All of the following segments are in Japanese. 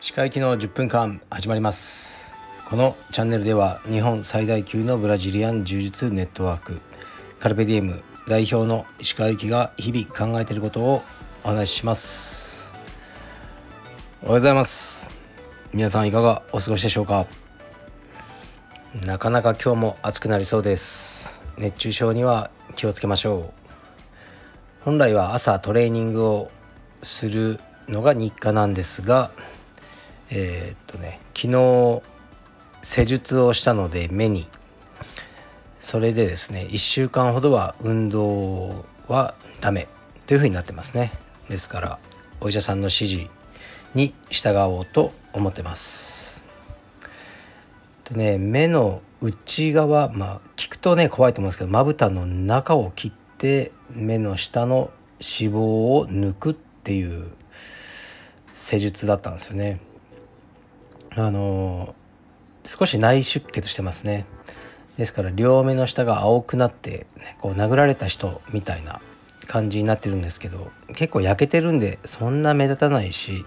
歯科行きの10分間始まります。このチャンネルでは日本最大級のブラジリアン柔術ネットワークカルペディエム代表の石川由紀が日々考えていることをお話しします。おはようございます。皆さんいかがお過ごしでしょうか？なかなか今日も暑くなりそうです。熱中症には気をつけましょう。本来は朝トレーニングをするのが日課なんですがえー、っとね昨日施術をしたので目にそれでですね1週間ほどは運動はダメというふうになってますね。ですからお医者さんの指示に従おうと思ってます。とね目の内側まあ聞くとね怖いと思うんですけどまぶたの中を切って目の下の脂肪を抜くっていう施術だったんですよね。あの少し内出血してますね。ですから両目の下が青くなって、ね、こう殴られた人みたいな感じになってるんですけど結構焼けてるんでそんな目立たないし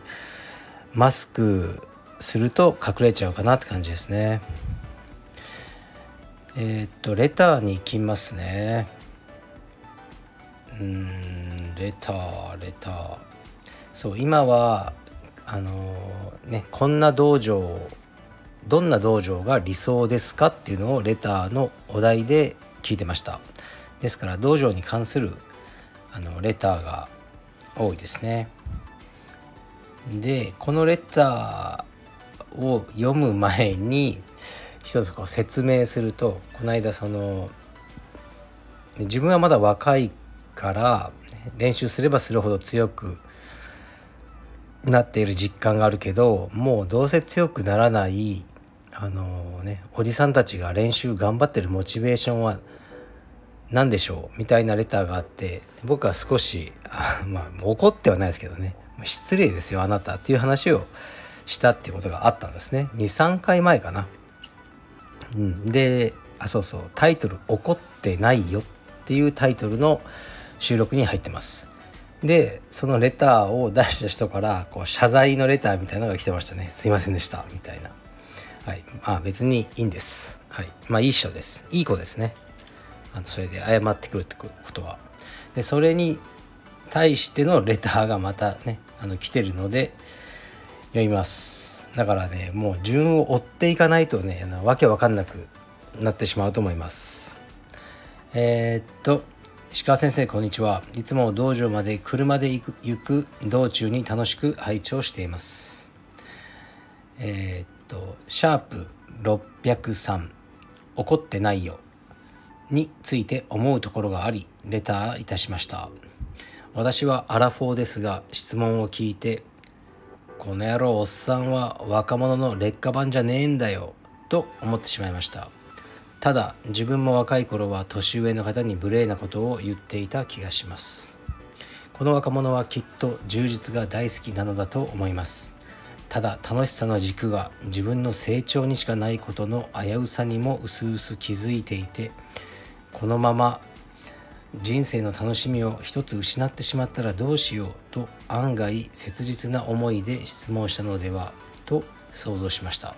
マスクすると隠れちゃうかなって感じですね。えー、っとレターに行きますね。うんレターレター。そう今はあのー、ねこんな道場どんな道場が理想ですかっていうのをレターのお題で聞いてました。ですから道場に関するあのレターが多いですね。でこのレターを読む前に一つこう説明するとこの間その自分はまだ若いから練習すればするほど強くなっている実感があるけどもうどうせ強くならないあのねおじさんたちが練習頑張ってるモチベーションは何でしょう？みたいなレターがあって僕は少しあまあ怒ってはないですけどね。失礼ですよあなた。っていう話をしたっていうことがあったんですね。23回前かな。うん、であそうそうタイトル「怒ってないよ」っていうタイトルの収録に入ってます。でそのレターを出した人からこう謝罪のレターみたいなのが来てましたね。すいませんでした。みたいな。はい。まあ別にいいんです。はい。まあいい人です。いい子ですね。あのそれで謝ってくるってことは。でそれに対してのレターがまたねあの来てるので読みます。だからねもう順を追っていかないとねわけわかんなくなってしまうと思います。えー、っと石川先生こんにちは。いつも道場まで車で行く行く道中に楽しく拝聴しています。えー、っとシャープ603怒ってないよ。について思うところがありレターいたしました。私はアラフォーですが質問を聞いてこの野郎おっさんは若者の劣化版じゃねえんだよと思ってしまいました。ただ自分も若い頃は年上の方に無礼なことを言っていた気がします。この若者はきっと充実が大好きなのだと思います。ただ楽しさの軸が自分の成長にしかないことの危うさにも薄々気づいていてこのまま人生の楽しみを一つ失ってしまったらどうしようと案外切実な思いで質問したのではと想像しました。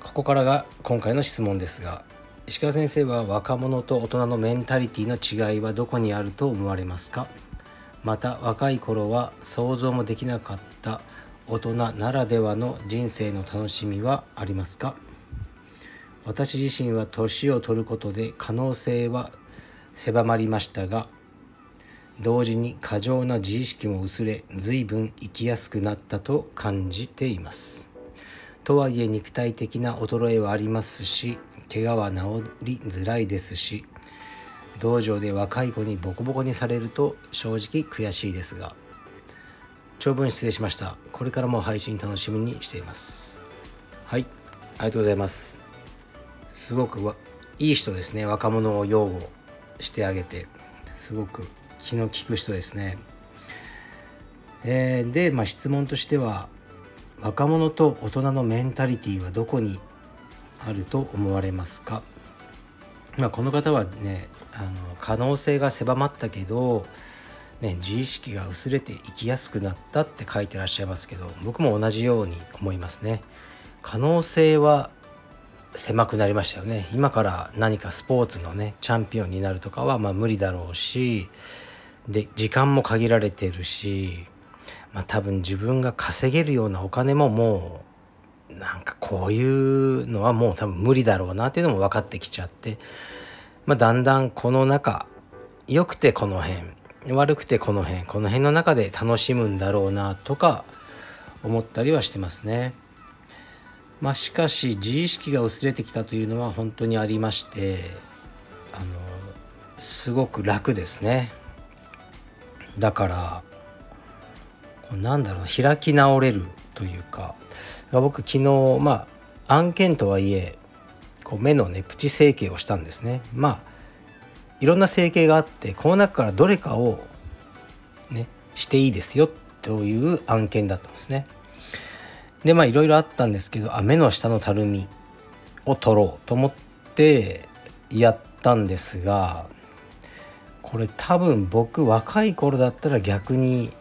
ここからが今回の質問ですが石川先生は若者と大人のメンタリティの違いはどこにあると思われますか？また若い頃は想像もできなかった大人ならではの人生の楽しみはありますか？私自身は年を取ることで可能性は狭まりましたが同時に過剰な自意識も薄れ随分生きやすくなったと感じています。とはいえ肉体的な衰えはありますし怪我は治りづらいですし道場で若い子にボコボコにされると正直悔しいですが長文失礼しました。これからも配信楽しみにしています。はいありがとうございます。すごくいい人ですね。若者を擁護してあげて。すごく気の利く人ですね。えー、で、まあ、質問としては若者と大人のメンタリティーはどこにあると思われますか、まあ、この方はねあの可能性が狭まったけど、ね、自意識が薄れて生きやすくなったって書いてらっしゃいますけど僕も同じように思いますね。可能性は狭くなりましたよね今から何かスポーツのねチャンピオンになるとかはまあ無理だろうしで時間も限られてるし、まあ、多分自分が稼げるようなお金ももうなんかこういうのはもう多分無理だろうなっていうのも分かってきちゃって、まあ、だんだんこの中良くてこの辺悪くてこの辺この辺の中で楽しむんだろうなとか思ったりはしてますね。まあ、しかし自意識が薄れてきたというのは本当にありましてあのすごく楽ですね。だからなんだろう開き直れるというか僕昨日まあ案件とはいえこう目のねプチ整形をしたんですね。まあいろんな整形があってこの中からどれかをねしていいですよという案件だったんですね。でまあいろいろあったんですけどあ目の下のたるみを取ろうと思ってやったんですがこれ多分僕若い頃だったら逆に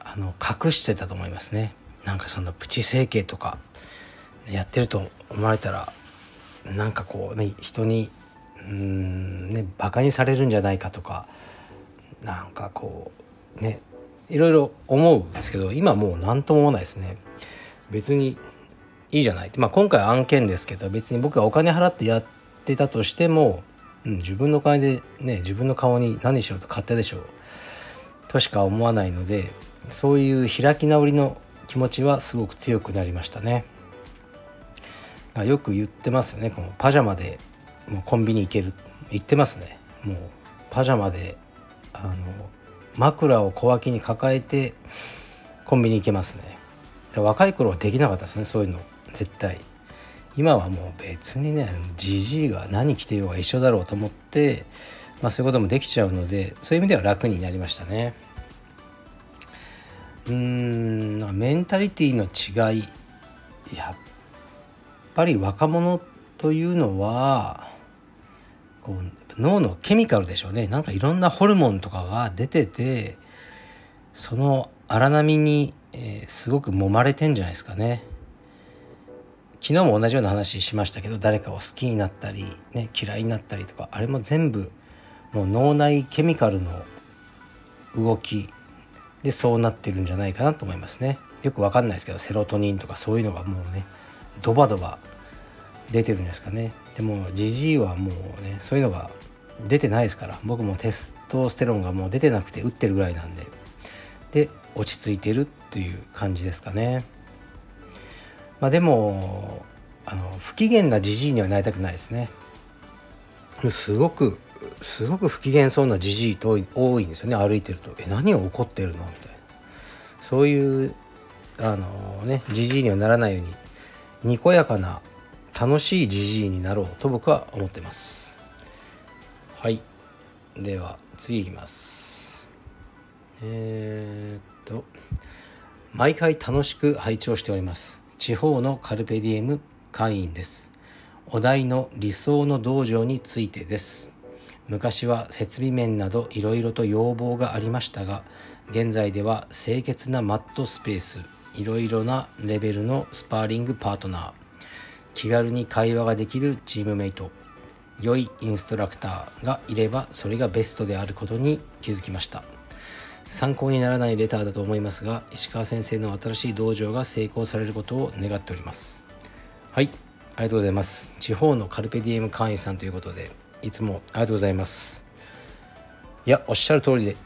あの隠してたと思いますね。なんかそのプチ整形とかやってると思われたらなんかこうね人にうんねバカにされるんじゃないかとかなんかこうねいろいろ思うんですけど今もう何とも思わないですね。別にいいじゃない。ってまあ今回は案件ですけど別に僕がお金払ってやってたとしても、うん、自分の金でね自分の顔に何しようと勝手でしょう。としか思わないのでそういう開き直りの気持ちはすごく強くなりましたね。よく言ってますよね。このパジャマでもうコンビニ行ける言ってますね。もうパジャマであの枕を小脇に抱えてコンビニ行けますね。若い頃はできなかったですねそういうの。絶対。今はもう別にねじじいが何着てようが一緒だろうと思って、まあ、そういうこともできちゃうのでそういう意味では楽になりましたね。うんメンタリティの違い。やっぱり若者というのはこう脳のケミカルでしょうね。なんかいろんなホルモンとかが出ててその荒波にえー、すごく揉まれてんじゃないですかね。昨日も同じような話しましたけど誰かを好きになったり、ね、嫌いになったりとかあれも全部もう脳内ケミカルの動きでそうなってるんじゃないかなと思いますね。よくわかんないですけどセロトニンとかそういうのがもうねドバドバ出てるんですかね。でもジジイはもうねそういうのが出てないですから僕もテストステロンがもう出てなくて打ってるぐらいなんでで落ち着いてるという感じですかね。まあ、でもあの不機嫌なじじいにはなりたくないですね。すごくすごく不機嫌そうなじじいと多いんですよね歩いてると「え何を怒ってるの?」みたいなそういうあのねじじいにはならないようににこやかな楽しいじじいになろうと僕は思ってますはいでは次いきますえー、っと毎回楽しく拝聴しております。地方のカルペディエム会員です。お題の理想の道場についてです。昔は設備面などいろいろと要望がありましたが現在では清潔なマットスペースいろいろなレベルのスパーリングパートナー。気軽に会話ができるチームメイト良いインストラクターがいればそれがベストであることに気づきました。参考にならないレターだと思いますが石川先生の新しい道場が成功されることを願っております。はい。ありがとうございます。地方のカルペディエム会員さんということでいつもありがとうございます。いやおっしゃる通りで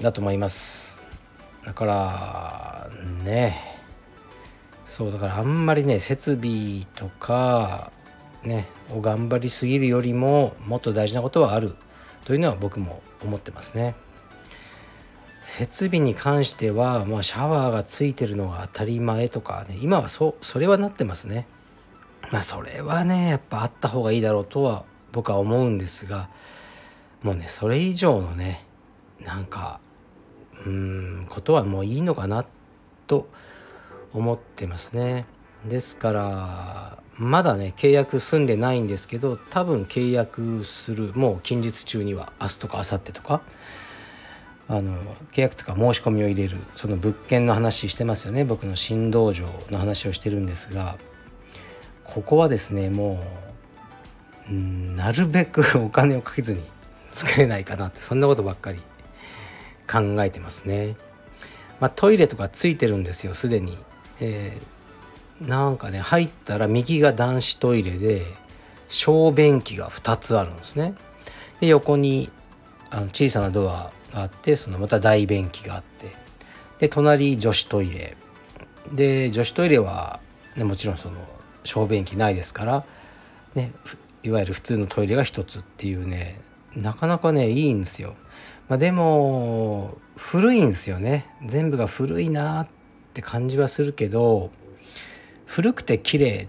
だと思います。だからね。そうだからあんまりね設備とかねを頑張りすぎるよりももっと大事なことはあるというのは僕も思ってますね。設備に関しては、まあ、シャワーがついてるのが当たり前とかね今はそそれはなってますね。まあそれはねやっぱあった方がいいだろうとは僕は思うんですがもうねそれ以上のねなんかうんことはもういいのかなと思ってますね。ですからまだね契約済んでないんですけど多分契約するもう近日中には明日とか明後日とかあの契約とか申し込みを入れるその物件の話してますよね僕の新道場の話をしてるんですがここはですねもううんなるべく お金をかけずに作れないかなってそんなことばっかり考えてますね。まあ、トイレとかついてるんですよすでに。えー、なんかね入ったら右が男子トイレで小便器が2つあるんですね。で横にあの小さなドアがあってそのまた大便器があってで隣女子トイレ。で女子トイレは、ね、もちろんその小便器ないですから、ね、いわゆる普通のトイレが1つっていうねなかなかねいいんですよ。まあ、でも古いんですよね。全部が古いなって感じはするけど古くて綺麗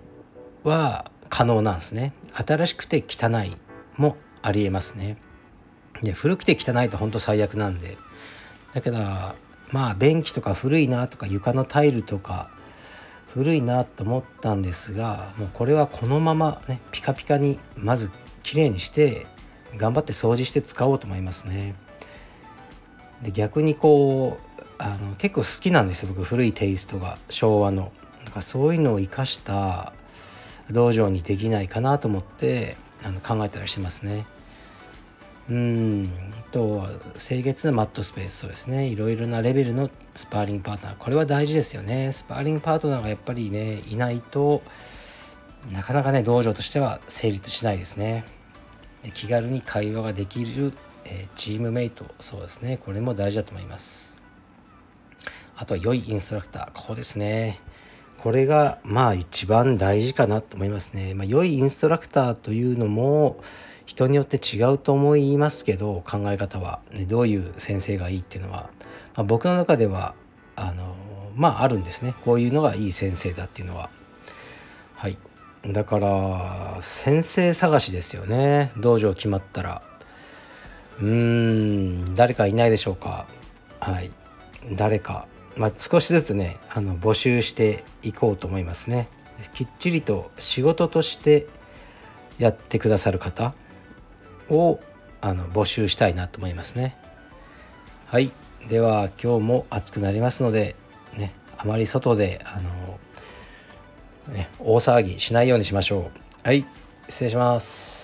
は可能なんですね。新しくて汚いもありえますね。で古くて汚いと本当最悪なんでだけどまあ便器とか古いなとか床のタイルとか古いなと思ったんですがもうこれはこのままねピカピカにまず綺麗にして頑張って掃除して使おうと思いますね。で逆にこうあの結構好きなんですよ僕古いテイストが昭和の。なんかそういうのを生かした道場にできないかなと思ってあの考えたりしてますね。うん。と清潔なマットスペースそうですね。いろいろなレベルのスパーリングパートナー。これは大事ですよね。スパーリングパートナーがやっぱりねいないとなかなかね道場としては成立しないですね。で気軽に会話ができる、えー、チームメイトそうですね。これも大事だと思います。あとは良いインストラクター。ここですね。これがまあ一番大事かなと思いますね、まあ、良いインストラクターというのも人によって違うと思いますけど考え方は、ね、どういう先生がいいっていうのは、まあ、僕の中ではあのまああるんですね。こういうのがいい先生だっていうのは。はい。だから先生探しですよね。道場決まったら。うーん誰かいないでしょうか。はい。誰か。まあ、少しずつねあの募集していこうと思いますね。きっちりと仕事としてやってくださる方。をあの募集したいなと思いますね。はい。では今日も暑くなりますのでねあまり外であの、ね、大騒ぎしないようにしましょう。はい。失礼します。